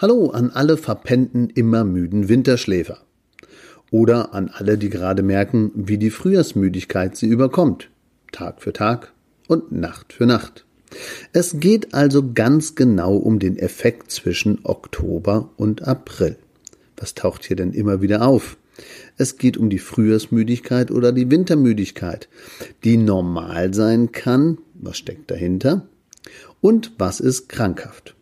Hallo an alle verpennten, immer müden Winterschläfer. Oder an alle, die gerade merken, wie die Frühjahrsmüdigkeit sie überkommt. Tag für Tag und Nacht für Nacht. Es geht also ganz genau um den Effekt zwischen Oktober und April. Was taucht hier denn immer wieder auf? Es geht um die Frühjahrsmüdigkeit oder die Wintermüdigkeit, die normal sein kann. Was steckt dahinter? Und was ist krankhaft?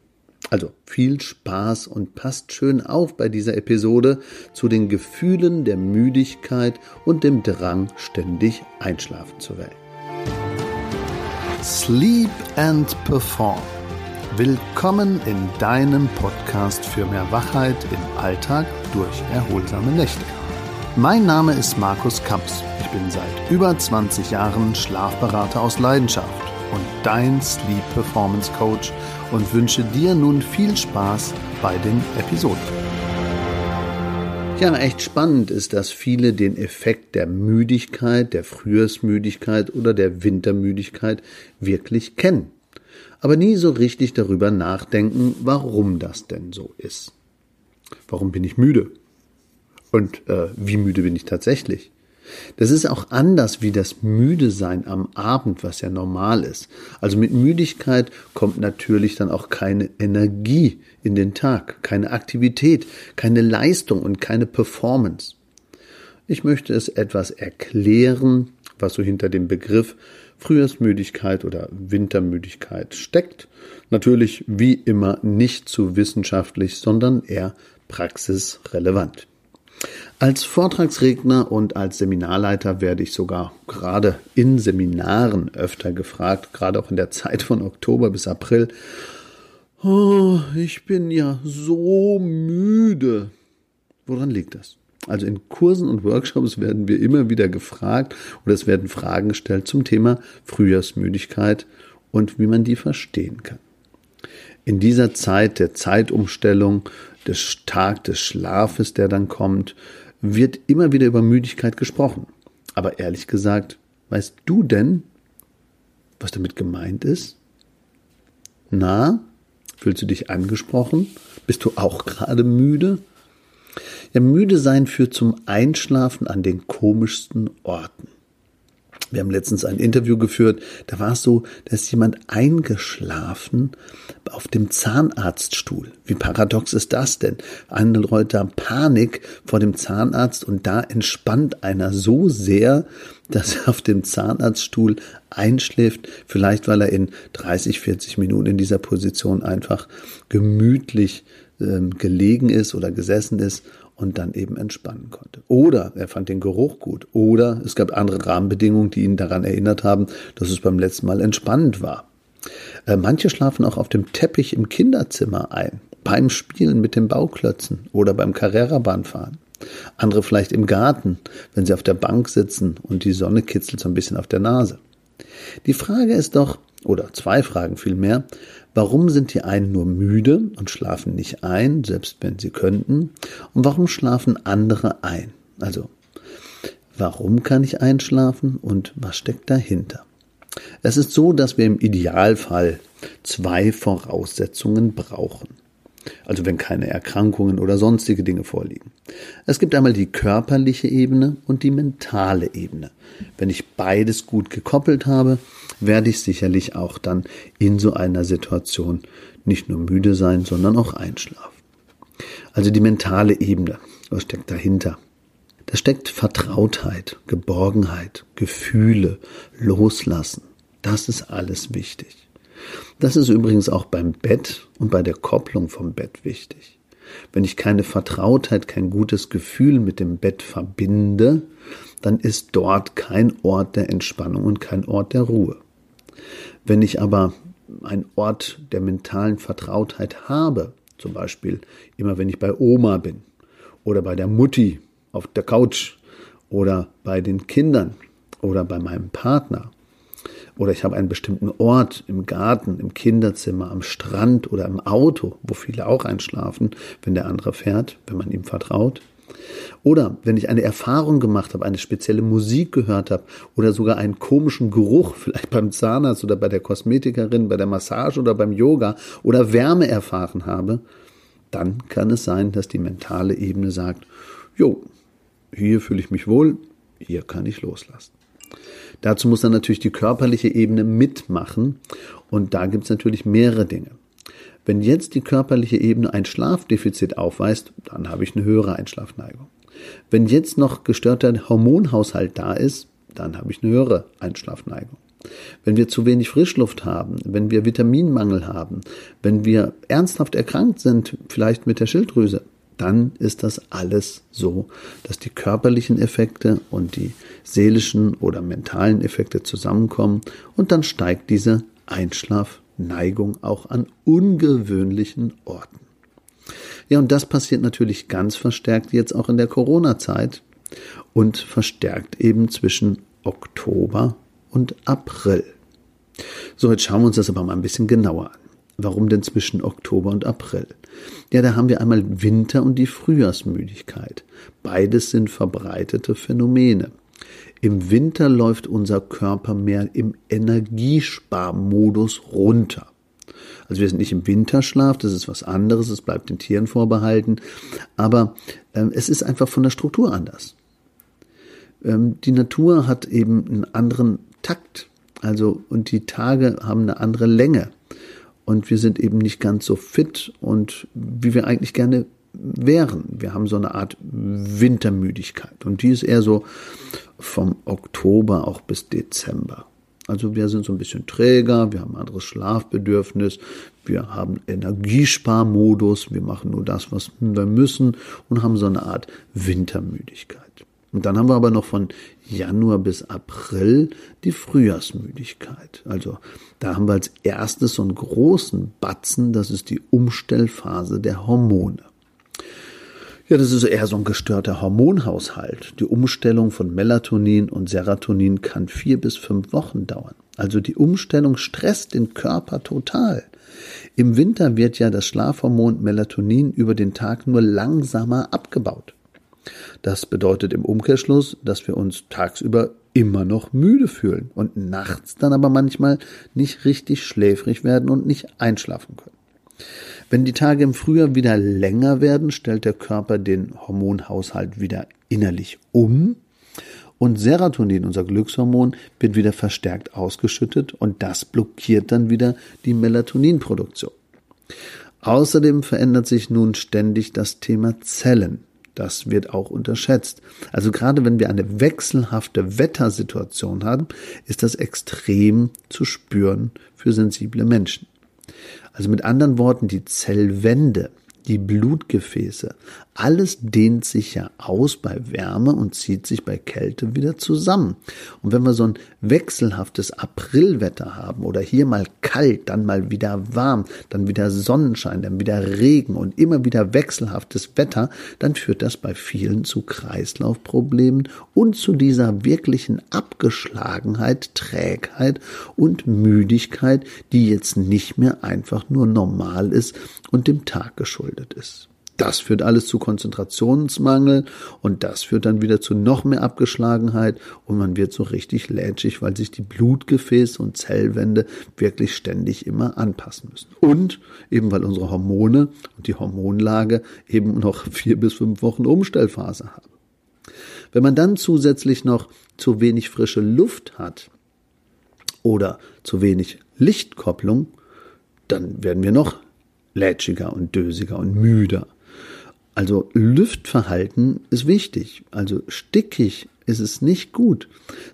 Also viel Spaß und passt schön auf bei dieser Episode zu den Gefühlen der Müdigkeit und dem Drang, ständig einschlafen zu wollen. Sleep and Perform. Willkommen in deinem Podcast für mehr Wachheit im Alltag durch erholsame Nächte. Mein Name ist Markus Kamps. Ich bin seit über 20 Jahren Schlafberater aus Leidenschaft und dein Sleep Performance Coach und wünsche dir nun viel Spaß bei den Episoden. Ja, echt spannend ist, dass viele den Effekt der Müdigkeit, der Frühjahrsmüdigkeit oder der Wintermüdigkeit wirklich kennen, aber nie so richtig darüber nachdenken, warum das denn so ist. Warum bin ich müde? Und äh, wie müde bin ich tatsächlich? Das ist auch anders wie das Müdesein am Abend, was ja normal ist. Also mit Müdigkeit kommt natürlich dann auch keine Energie in den Tag, keine Aktivität, keine Leistung und keine Performance. Ich möchte es etwas erklären, was so hinter dem Begriff Frühjahrsmüdigkeit oder Wintermüdigkeit steckt. Natürlich wie immer nicht zu wissenschaftlich, sondern eher praxisrelevant. Als Vortragsredner und als Seminarleiter werde ich sogar gerade in Seminaren öfter gefragt, gerade auch in der Zeit von Oktober bis April. Oh, ich bin ja so müde. Woran liegt das? Also in Kursen und Workshops werden wir immer wieder gefragt oder es werden Fragen gestellt zum Thema Frühjahrsmüdigkeit und wie man die verstehen kann. In dieser Zeit der Zeitumstellung, des Tag des Schlafes, der dann kommt, wird immer wieder über Müdigkeit gesprochen. Aber ehrlich gesagt, weißt du denn, was damit gemeint ist? Na, fühlst du dich angesprochen? Bist du auch gerade müde? Ja, müde sein führt zum Einschlafen an den komischsten Orten. Wir haben letztens ein Interview geführt, da war es so, da ist jemand eingeschlafen auf dem Zahnarztstuhl. Wie paradox ist das denn? Andere Leute haben Panik vor dem Zahnarzt und da entspannt einer so sehr, dass er auf dem Zahnarztstuhl einschläft, vielleicht weil er in 30, 40 Minuten in dieser Position einfach gemütlich ähm, gelegen ist oder gesessen ist und dann eben entspannen konnte. Oder er fand den Geruch gut. Oder es gab andere Rahmenbedingungen, die ihn daran erinnert haben, dass es beim letzten Mal entspannend war. Äh, manche schlafen auch auf dem Teppich im Kinderzimmer ein, beim Spielen mit den Bauklötzen oder beim Carrera-Bahnfahren. Andere vielleicht im Garten, wenn sie auf der Bank sitzen und die Sonne kitzelt so ein bisschen auf der Nase. Die Frage ist doch, oder zwei Fragen vielmehr, Warum sind die einen nur müde und schlafen nicht ein, selbst wenn sie könnten? Und warum schlafen andere ein? Also, warum kann ich einschlafen und was steckt dahinter? Es ist so, dass wir im Idealfall zwei Voraussetzungen brauchen. Also wenn keine Erkrankungen oder sonstige Dinge vorliegen. Es gibt einmal die körperliche Ebene und die mentale Ebene. Wenn ich beides gut gekoppelt habe, werde ich sicherlich auch dann in so einer Situation nicht nur müde sein, sondern auch einschlafen. Also die mentale Ebene, was steckt dahinter? Da steckt Vertrautheit, Geborgenheit, Gefühle, Loslassen. Das ist alles wichtig. Das ist übrigens auch beim Bett und bei der Kopplung vom Bett wichtig. Wenn ich keine Vertrautheit, kein gutes Gefühl mit dem Bett verbinde, dann ist dort kein Ort der Entspannung und kein Ort der Ruhe. Wenn ich aber einen Ort der mentalen Vertrautheit habe, zum Beispiel immer wenn ich bei Oma bin oder bei der Mutti auf der Couch oder bei den Kindern oder bei meinem Partner oder ich habe einen bestimmten Ort im Garten, im Kinderzimmer, am Strand oder im Auto, wo viele auch einschlafen, wenn der andere fährt, wenn man ihm vertraut, oder wenn ich eine Erfahrung gemacht habe, eine spezielle Musik gehört habe oder sogar einen komischen Geruch, vielleicht beim Zahnarzt oder bei der Kosmetikerin, bei der Massage oder beim Yoga oder Wärme erfahren habe, dann kann es sein, dass die mentale Ebene sagt, jo, hier fühle ich mich wohl, hier kann ich loslassen. Dazu muss dann natürlich die körperliche Ebene mitmachen und da gibt es natürlich mehrere Dinge. Wenn jetzt die körperliche Ebene ein Schlafdefizit aufweist, dann habe ich eine höhere Einschlafneigung. Wenn jetzt noch gestörter Hormonhaushalt da ist, dann habe ich eine höhere Einschlafneigung. Wenn wir zu wenig Frischluft haben, wenn wir Vitaminmangel haben, wenn wir ernsthaft erkrankt sind, vielleicht mit der Schilddrüse, dann ist das alles so, dass die körperlichen Effekte und die seelischen oder mentalen Effekte zusammenkommen und dann steigt diese Einschlafneigung auch an ungewöhnlichen Orten. Ja, und das passiert natürlich ganz verstärkt jetzt auch in der Corona-Zeit und verstärkt eben zwischen Oktober und April. So, jetzt schauen wir uns das aber mal ein bisschen genauer an. Warum denn zwischen Oktober und April? Ja, da haben wir einmal Winter und die Frühjahrsmüdigkeit. Beides sind verbreitete Phänomene. Im Winter läuft unser Körper mehr im Energiesparmodus runter. Also wir sind nicht im Winterschlaf, das ist was anderes, es bleibt den Tieren vorbehalten, aber äh, es ist einfach von der Struktur anders. Ähm, die Natur hat eben einen anderen Takt, also und die Tage haben eine andere Länge und wir sind eben nicht ganz so fit und wie wir eigentlich gerne wären. Wir haben so eine Art Wintermüdigkeit und die ist eher so vom Oktober auch bis Dezember. Also wir sind so ein bisschen träger, wir haben ein anderes Schlafbedürfnis, wir haben Energiesparmodus, wir machen nur das, was wir müssen und haben so eine Art Wintermüdigkeit. Und dann haben wir aber noch von Januar bis April die Frühjahrsmüdigkeit. Also da haben wir als erstes so einen großen Batzen, das ist die Umstellphase der Hormone. Ja, das ist eher so ein gestörter Hormonhaushalt. Die Umstellung von Melatonin und Serotonin kann vier bis fünf Wochen dauern. Also die Umstellung stresst den Körper total. Im Winter wird ja das Schlafhormon Melatonin über den Tag nur langsamer abgebaut. Das bedeutet im Umkehrschluss, dass wir uns tagsüber immer noch müde fühlen und nachts dann aber manchmal nicht richtig schläfrig werden und nicht einschlafen können. Wenn die Tage im Frühjahr wieder länger werden, stellt der Körper den Hormonhaushalt wieder innerlich um und Serotonin, unser Glückshormon, wird wieder verstärkt ausgeschüttet und das blockiert dann wieder die Melatoninproduktion. Außerdem verändert sich nun ständig das Thema Zellen. Das wird auch unterschätzt. Also gerade wenn wir eine wechselhafte Wettersituation haben, ist das extrem zu spüren für sensible Menschen. Also mit anderen Worten, die Zellwände, die Blutgefäße, alles dehnt sich ja aus bei Wärme und zieht sich bei Kälte wieder zusammen. Und wenn wir so ein wechselhaftes Aprilwetter haben oder hier mal kalt, dann mal wieder warm, dann wieder Sonnenschein, dann wieder Regen und immer wieder wechselhaftes Wetter, dann führt das bei vielen zu Kreislaufproblemen und zu dieser wirklichen Abgeschlagenheit, Trägheit und Müdigkeit, die jetzt nicht mehr einfach nur normal ist und dem Tag geschuldet ist. Das führt alles zu Konzentrationsmangel und das führt dann wieder zu noch mehr Abgeschlagenheit und man wird so richtig lätschig, weil sich die Blutgefäße und Zellwände wirklich ständig immer anpassen müssen. Und eben weil unsere Hormone und die Hormonlage eben noch vier bis fünf Wochen Umstellphase haben. Wenn man dann zusätzlich noch zu wenig frische Luft hat oder zu wenig Lichtkopplung, dann werden wir noch lätschiger und dösiger und müder. Also Lüftverhalten ist wichtig. Also stickig ist es nicht gut.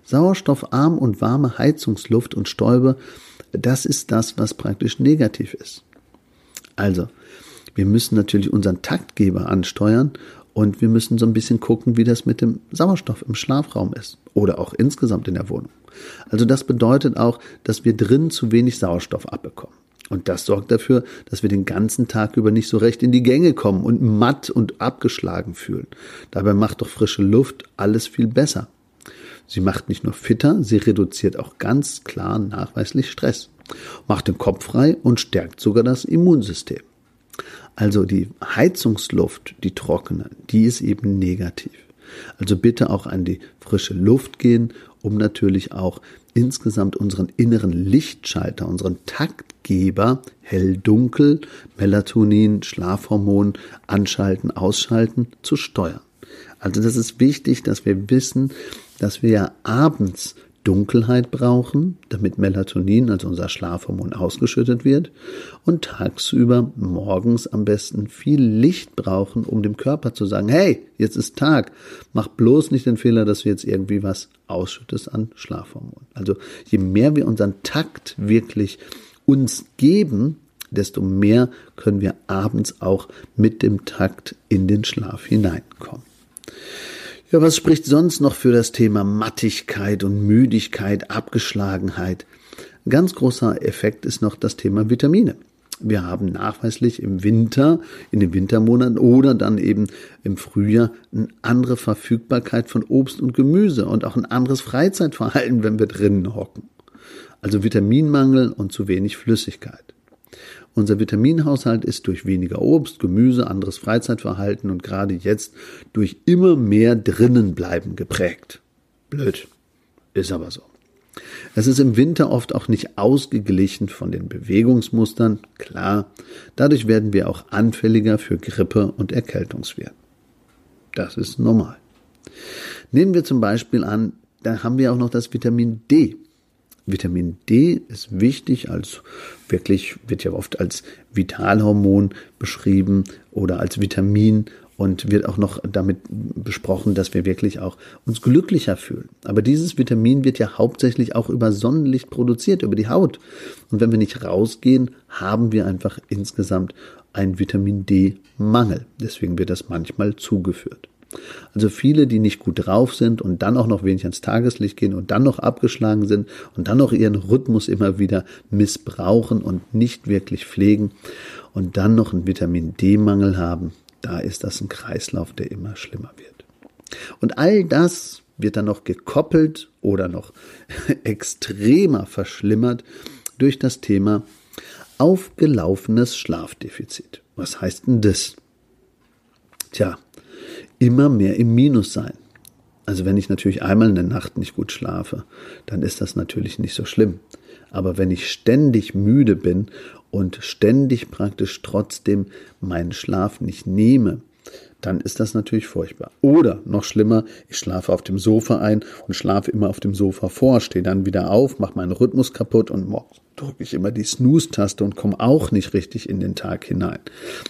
Sauerstoffarm und warme Heizungsluft und Stäube, das ist das, was praktisch negativ ist. Also, wir müssen natürlich unseren Taktgeber ansteuern und wir müssen so ein bisschen gucken, wie das mit dem Sauerstoff im Schlafraum ist oder auch insgesamt in der Wohnung. Also das bedeutet auch, dass wir drin zu wenig Sauerstoff abbekommen. Und das sorgt dafür, dass wir den ganzen Tag über nicht so recht in die Gänge kommen und matt und abgeschlagen fühlen. Dabei macht doch frische Luft alles viel besser. Sie macht nicht nur fitter, sie reduziert auch ganz klar nachweislich Stress, macht den Kopf frei und stärkt sogar das Immunsystem. Also die Heizungsluft, die trockene, die ist eben negativ. Also bitte auch an die frische Luft gehen, um natürlich auch insgesamt unseren inneren Lichtschalter, unseren Takt Geber hell-dunkel, Melatonin, Schlafhormon anschalten, ausschalten zu steuern. Also das ist wichtig, dass wir wissen, dass wir ja abends Dunkelheit brauchen, damit Melatonin, also unser Schlafhormon, ausgeschüttet wird und tagsüber morgens am besten viel Licht brauchen, um dem Körper zu sagen, hey, jetzt ist Tag, mach bloß nicht den Fehler, dass du jetzt irgendwie was ausschüttest an Schlafhormon. Also je mehr wir unseren Takt wirklich uns geben, desto mehr können wir abends auch mit dem Takt in den Schlaf hineinkommen. Ja, was spricht sonst noch für das Thema Mattigkeit und Müdigkeit, Abgeschlagenheit? Ein ganz großer Effekt ist noch das Thema Vitamine. Wir haben nachweislich im Winter, in den Wintermonaten oder dann eben im Frühjahr eine andere Verfügbarkeit von Obst und Gemüse und auch ein anderes Freizeitverhalten, wenn wir drinnen hocken. Also Vitaminmangel und zu wenig Flüssigkeit. Unser Vitaminhaushalt ist durch weniger Obst, Gemüse, anderes Freizeitverhalten und gerade jetzt durch immer mehr drinnenbleiben geprägt. Blöd. Ist aber so. Es ist im Winter oft auch nicht ausgeglichen von den Bewegungsmustern, klar. Dadurch werden wir auch anfälliger für Grippe und Erkältungswirren. Das ist normal. Nehmen wir zum Beispiel an, da haben wir auch noch das Vitamin D. Vitamin D ist wichtig als wirklich, wird ja oft als Vitalhormon beschrieben oder als Vitamin und wird auch noch damit besprochen, dass wir wirklich auch uns glücklicher fühlen. Aber dieses Vitamin wird ja hauptsächlich auch über Sonnenlicht produziert, über die Haut. Und wenn wir nicht rausgehen, haben wir einfach insgesamt einen Vitamin D-Mangel. Deswegen wird das manchmal zugeführt. Also viele, die nicht gut drauf sind und dann auch noch wenig ans Tageslicht gehen und dann noch abgeschlagen sind und dann noch ihren Rhythmus immer wieder missbrauchen und nicht wirklich pflegen und dann noch einen Vitamin D-Mangel haben, da ist das ein Kreislauf, der immer schlimmer wird. Und all das wird dann noch gekoppelt oder noch extremer verschlimmert durch das Thema aufgelaufenes Schlafdefizit. Was heißt denn das? Tja, immer mehr im Minus sein. Also wenn ich natürlich einmal in der Nacht nicht gut schlafe, dann ist das natürlich nicht so schlimm. Aber wenn ich ständig müde bin und ständig praktisch trotzdem meinen Schlaf nicht nehme, dann ist das natürlich furchtbar. Oder noch schlimmer, ich schlafe auf dem Sofa ein und schlafe immer auf dem Sofa vor, stehe dann wieder auf, mache meinen Rhythmus kaputt und morgens drücke ich immer die Snooze-Taste und komme auch nicht richtig in den Tag hinein.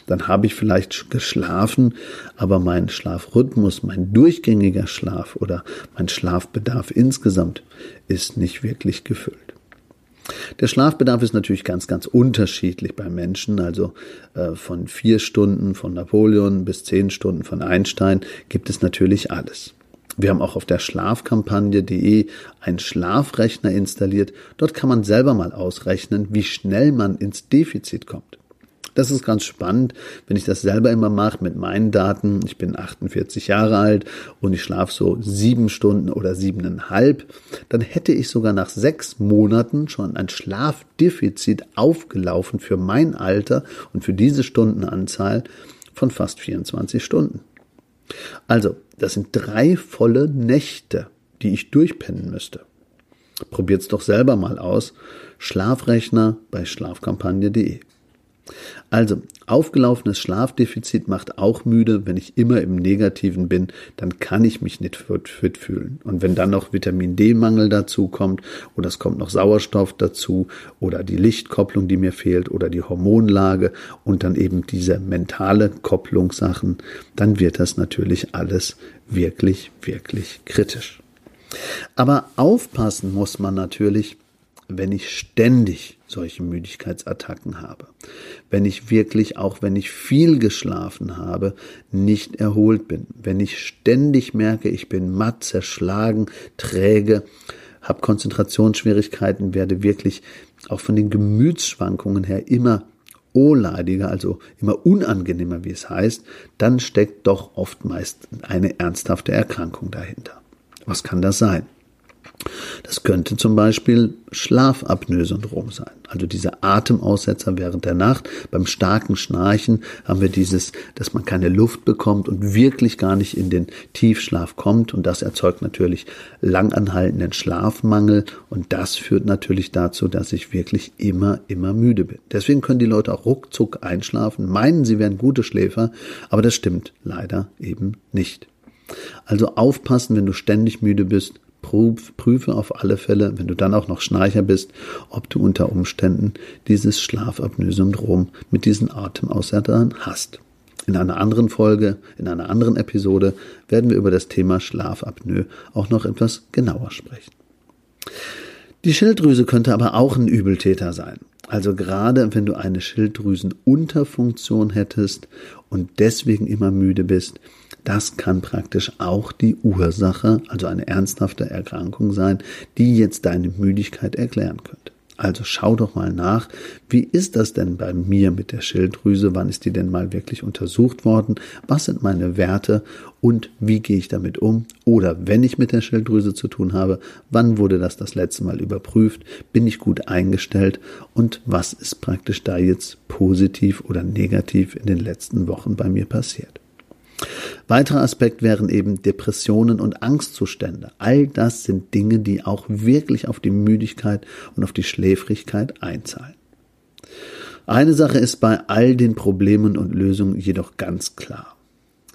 Dann habe ich vielleicht geschlafen, aber mein Schlafrhythmus, mein durchgängiger Schlaf oder mein Schlafbedarf insgesamt ist nicht wirklich gefüllt. Der Schlafbedarf ist natürlich ganz, ganz unterschiedlich bei Menschen. Also äh, von vier Stunden von Napoleon bis zehn Stunden von Einstein gibt es natürlich alles. Wir haben auch auf der Schlafkampagne.de einen Schlafrechner installiert. Dort kann man selber mal ausrechnen, wie schnell man ins Defizit kommt. Das ist ganz spannend, wenn ich das selber immer mache mit meinen Daten. Ich bin 48 Jahre alt und ich schlafe so sieben Stunden oder siebeneinhalb. Dann hätte ich sogar nach sechs Monaten schon ein Schlafdefizit aufgelaufen für mein Alter und für diese Stundenanzahl von fast 24 Stunden. Also, das sind drei volle Nächte, die ich durchpennen müsste. Probiert's doch selber mal aus. Schlafrechner bei schlafkampagne.de. Also, aufgelaufenes Schlafdefizit macht auch müde. Wenn ich immer im Negativen bin, dann kann ich mich nicht fit fühlen. Und wenn dann noch Vitamin D-Mangel dazu kommt, oder es kommt noch Sauerstoff dazu, oder die Lichtkopplung, die mir fehlt, oder die Hormonlage und dann eben diese mentale Kopplungssachen, dann wird das natürlich alles wirklich, wirklich kritisch. Aber aufpassen muss man natürlich, wenn ich ständig solche Müdigkeitsattacken habe, wenn ich wirklich, auch wenn ich viel geschlafen habe, nicht erholt bin, wenn ich ständig merke, ich bin matt, zerschlagen, träge, habe Konzentrationsschwierigkeiten, werde wirklich auch von den Gemütsschwankungen her immer ohleidiger, also immer unangenehmer, wie es heißt, dann steckt doch oft meist eine ernsthafte Erkrankung dahinter. Was kann das sein? Das könnte zum Beispiel Schlafapnoe-Syndrom sein, also diese Atemaussetzer während der Nacht. Beim starken Schnarchen haben wir dieses, dass man keine Luft bekommt und wirklich gar nicht in den Tiefschlaf kommt und das erzeugt natürlich langanhaltenden Schlafmangel und das führt natürlich dazu, dass ich wirklich immer, immer müde bin. Deswegen können die Leute auch ruckzuck einschlafen, meinen, sie wären gute Schläfer, aber das stimmt leider eben nicht. Also aufpassen, wenn du ständig müde bist, prüfe auf alle Fälle, wenn du dann auch noch Schnarcher bist, ob du unter Umständen dieses Schlafapnoe-Syndrom mit diesen Atemaussetzern hast. In einer anderen Folge, in einer anderen Episode werden wir über das Thema Schlafapnoe auch noch etwas genauer sprechen. Die Schilddrüse könnte aber auch ein Übeltäter sein. Also gerade wenn du eine Schilddrüsenunterfunktion hättest und deswegen immer müde bist, das kann praktisch auch die Ursache, also eine ernsthafte Erkrankung sein, die jetzt deine Müdigkeit erklären könnte. Also schau doch mal nach, wie ist das denn bei mir mit der Schilddrüse? Wann ist die denn mal wirklich untersucht worden? Was sind meine Werte und wie gehe ich damit um? Oder wenn ich mit der Schilddrüse zu tun habe, wann wurde das das letzte Mal überprüft? Bin ich gut eingestellt? Und was ist praktisch da jetzt positiv oder negativ in den letzten Wochen bei mir passiert? Weiterer Aspekt wären eben Depressionen und Angstzustände. All das sind Dinge, die auch wirklich auf die Müdigkeit und auf die Schläfrigkeit einzahlen. Eine Sache ist bei all den Problemen und Lösungen jedoch ganz klar.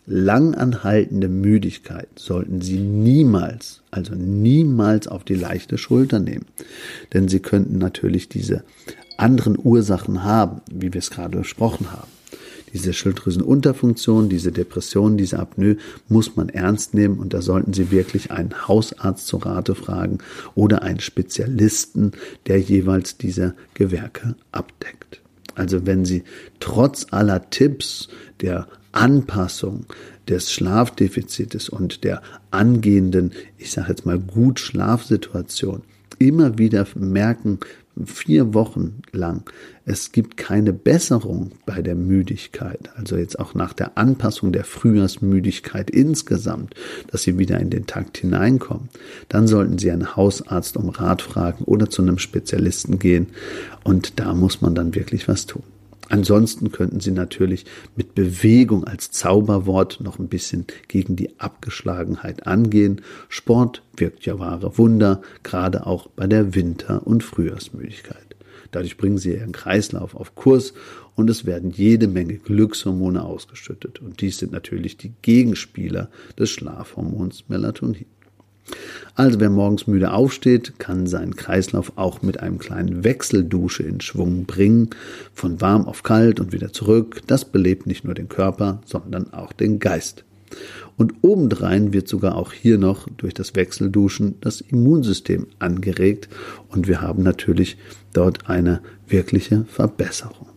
Langanhaltende Müdigkeit sollten Sie niemals, also niemals auf die leichte Schulter nehmen. Denn Sie könnten natürlich diese anderen Ursachen haben, wie wir es gerade besprochen haben diese Schilddrüsenunterfunktion, diese Depression, diese Apnoe muss man ernst nehmen und da sollten Sie wirklich einen Hausarzt zur Rate fragen oder einen Spezialisten, der jeweils diese Gewerke abdeckt. Also wenn Sie trotz aller Tipps der Anpassung des Schlafdefizites und der angehenden, ich sage jetzt mal gut Schlafsituation immer wieder merken, vier Wochen lang, es gibt keine Besserung bei der Müdigkeit, also jetzt auch nach der Anpassung der Frühjahrsmüdigkeit insgesamt, dass Sie wieder in den Takt hineinkommen, dann sollten Sie einen Hausarzt um Rat fragen oder zu einem Spezialisten gehen. Und da muss man dann wirklich was tun. Ansonsten könnten Sie natürlich mit Bewegung als Zauberwort noch ein bisschen gegen die Abgeschlagenheit angehen. Sport wirkt ja wahre Wunder, gerade auch bei der Winter- und Frühjahrsmüdigkeit. Dadurch bringen Sie Ihren Kreislauf auf Kurs und es werden jede Menge Glückshormone ausgeschüttet. Und dies sind natürlich die Gegenspieler des Schlafhormons Melatonin. Also wer morgens müde aufsteht, kann seinen Kreislauf auch mit einem kleinen Wechseldusche in Schwung bringen, von warm auf kalt und wieder zurück. Das belebt nicht nur den Körper, sondern auch den Geist. Und obendrein wird sogar auch hier noch durch das Wechselduschen das Immunsystem angeregt und wir haben natürlich dort eine wirkliche Verbesserung.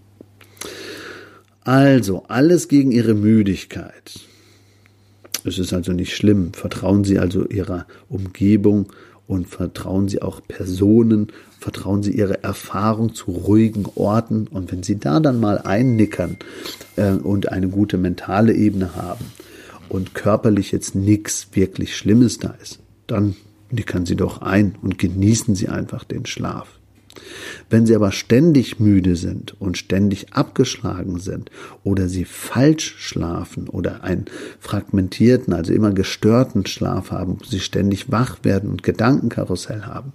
Also alles gegen ihre Müdigkeit. Es ist also nicht schlimm. Vertrauen Sie also Ihrer Umgebung und vertrauen Sie auch Personen, vertrauen Sie Ihre Erfahrung zu ruhigen Orten. Und wenn Sie da dann mal einnickern äh, und eine gute mentale Ebene haben und körperlich jetzt nichts wirklich Schlimmes da ist, dann nickern Sie doch ein und genießen Sie einfach den Schlaf. Wenn sie aber ständig müde sind und ständig abgeschlagen sind oder sie falsch schlafen oder einen fragmentierten, also immer gestörten Schlaf haben, sie ständig wach werden und Gedankenkarussell haben,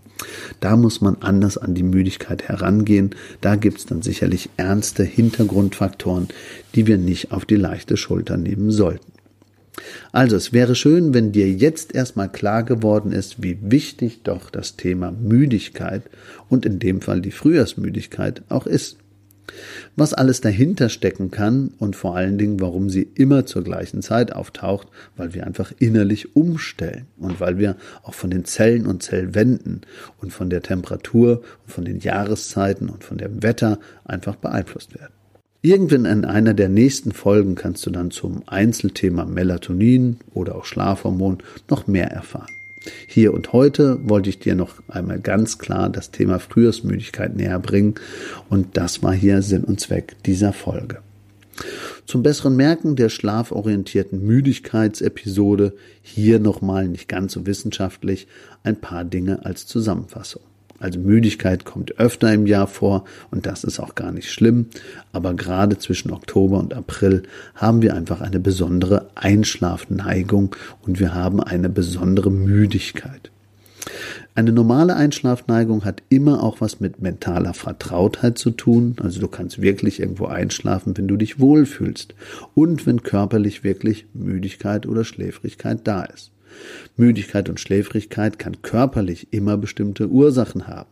da muss man anders an die Müdigkeit herangehen. Da gibt's dann sicherlich ernste Hintergrundfaktoren, die wir nicht auf die leichte Schulter nehmen sollten. Also es wäre schön, wenn dir jetzt erstmal klar geworden ist, wie wichtig doch das Thema Müdigkeit und in dem Fall die Frühjahrsmüdigkeit auch ist. Was alles dahinter stecken kann und vor allen Dingen, warum sie immer zur gleichen Zeit auftaucht, weil wir einfach innerlich umstellen und weil wir auch von den Zellen und Zellwänden und von der Temperatur und von den Jahreszeiten und von dem Wetter einfach beeinflusst werden. Irgendwann in einer der nächsten Folgen kannst du dann zum Einzelthema Melatonin oder auch Schlafhormon noch mehr erfahren. Hier und heute wollte ich dir noch einmal ganz klar das Thema Frühjahrsmüdigkeit näher bringen und das war hier Sinn und Zweck dieser Folge. Zum besseren Merken der schlaforientierten Müdigkeitsepisode hier nochmal nicht ganz so wissenschaftlich ein paar Dinge als Zusammenfassung. Also Müdigkeit kommt öfter im Jahr vor und das ist auch gar nicht schlimm, aber gerade zwischen Oktober und April haben wir einfach eine besondere Einschlafneigung und wir haben eine besondere Müdigkeit. Eine normale Einschlafneigung hat immer auch was mit mentaler Vertrautheit zu tun. Also du kannst wirklich irgendwo einschlafen, wenn du dich wohlfühlst und wenn körperlich wirklich Müdigkeit oder Schläfrigkeit da ist. Müdigkeit und Schläfrigkeit kann körperlich immer bestimmte Ursachen haben.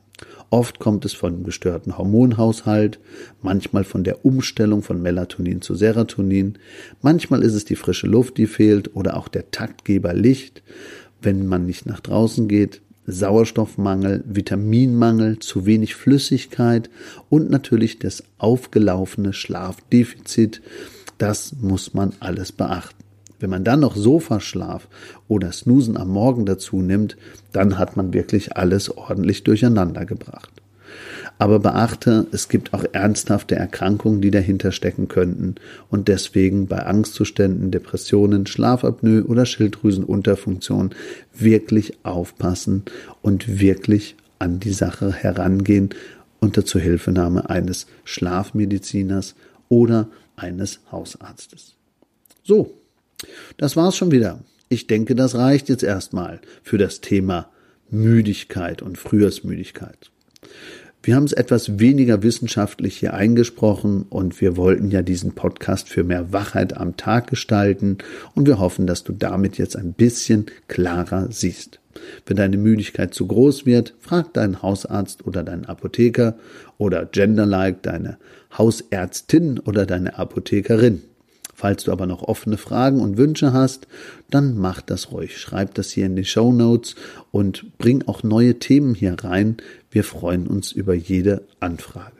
Oft kommt es von gestörten Hormonhaushalt, manchmal von der Umstellung von Melatonin zu Serotonin, manchmal ist es die frische Luft, die fehlt oder auch der Taktgeber Licht, wenn man nicht nach draußen geht, Sauerstoffmangel, Vitaminmangel, zu wenig Flüssigkeit und natürlich das aufgelaufene Schlafdefizit. Das muss man alles beachten. Wenn man dann noch Sofaschlaf oder Snoosen am Morgen dazu nimmt, dann hat man wirklich alles ordentlich durcheinander gebracht. Aber beachte, es gibt auch ernsthafte Erkrankungen, die dahinter stecken könnten und deswegen bei Angstzuständen, Depressionen, Schlafapnoe oder Schilddrüsenunterfunktion wirklich aufpassen und wirklich an die Sache herangehen unter Zuhilfenahme eines Schlafmediziners oder eines Hausarztes. So, das war's schon wieder. Ich denke, das reicht jetzt erstmal für das Thema Müdigkeit und Frühjahrsmüdigkeit. Wir haben es etwas weniger wissenschaftlich hier eingesprochen und wir wollten ja diesen Podcast für mehr Wachheit am Tag gestalten und wir hoffen, dass du damit jetzt ein bisschen klarer siehst. Wenn deine Müdigkeit zu groß wird, frag deinen Hausarzt oder deinen Apotheker oder genderlike deine Hausärztin oder deine Apothekerin. Falls du aber noch offene Fragen und Wünsche hast, dann mach das ruhig. Schreib das hier in die Show Notes und bring auch neue Themen hier rein. Wir freuen uns über jede Anfrage.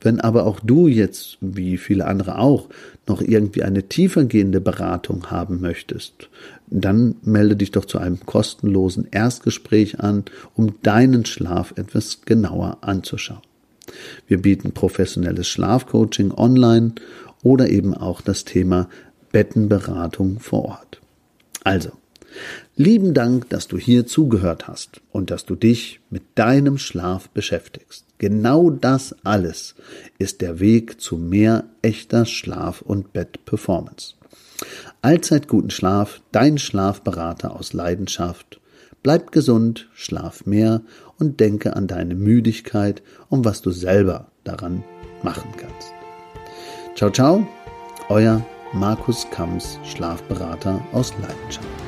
Wenn aber auch du jetzt, wie viele andere auch, noch irgendwie eine tiefergehende Beratung haben möchtest, dann melde dich doch zu einem kostenlosen Erstgespräch an, um deinen Schlaf etwas genauer anzuschauen. Wir bieten professionelles Schlafcoaching online oder eben auch das Thema Bettenberatung vor Ort. Also, lieben Dank, dass du hier zugehört hast und dass du dich mit deinem Schlaf beschäftigst. Genau das alles ist der Weg zu mehr echter Schlaf- und Bettperformance. Allzeit guten Schlaf, dein Schlafberater aus Leidenschaft. Bleib gesund, schlaf mehr und denke an deine Müdigkeit und was du selber daran machen kannst. Ciao, ciao, euer Markus Kamms, Schlafberater aus Leidenschaft.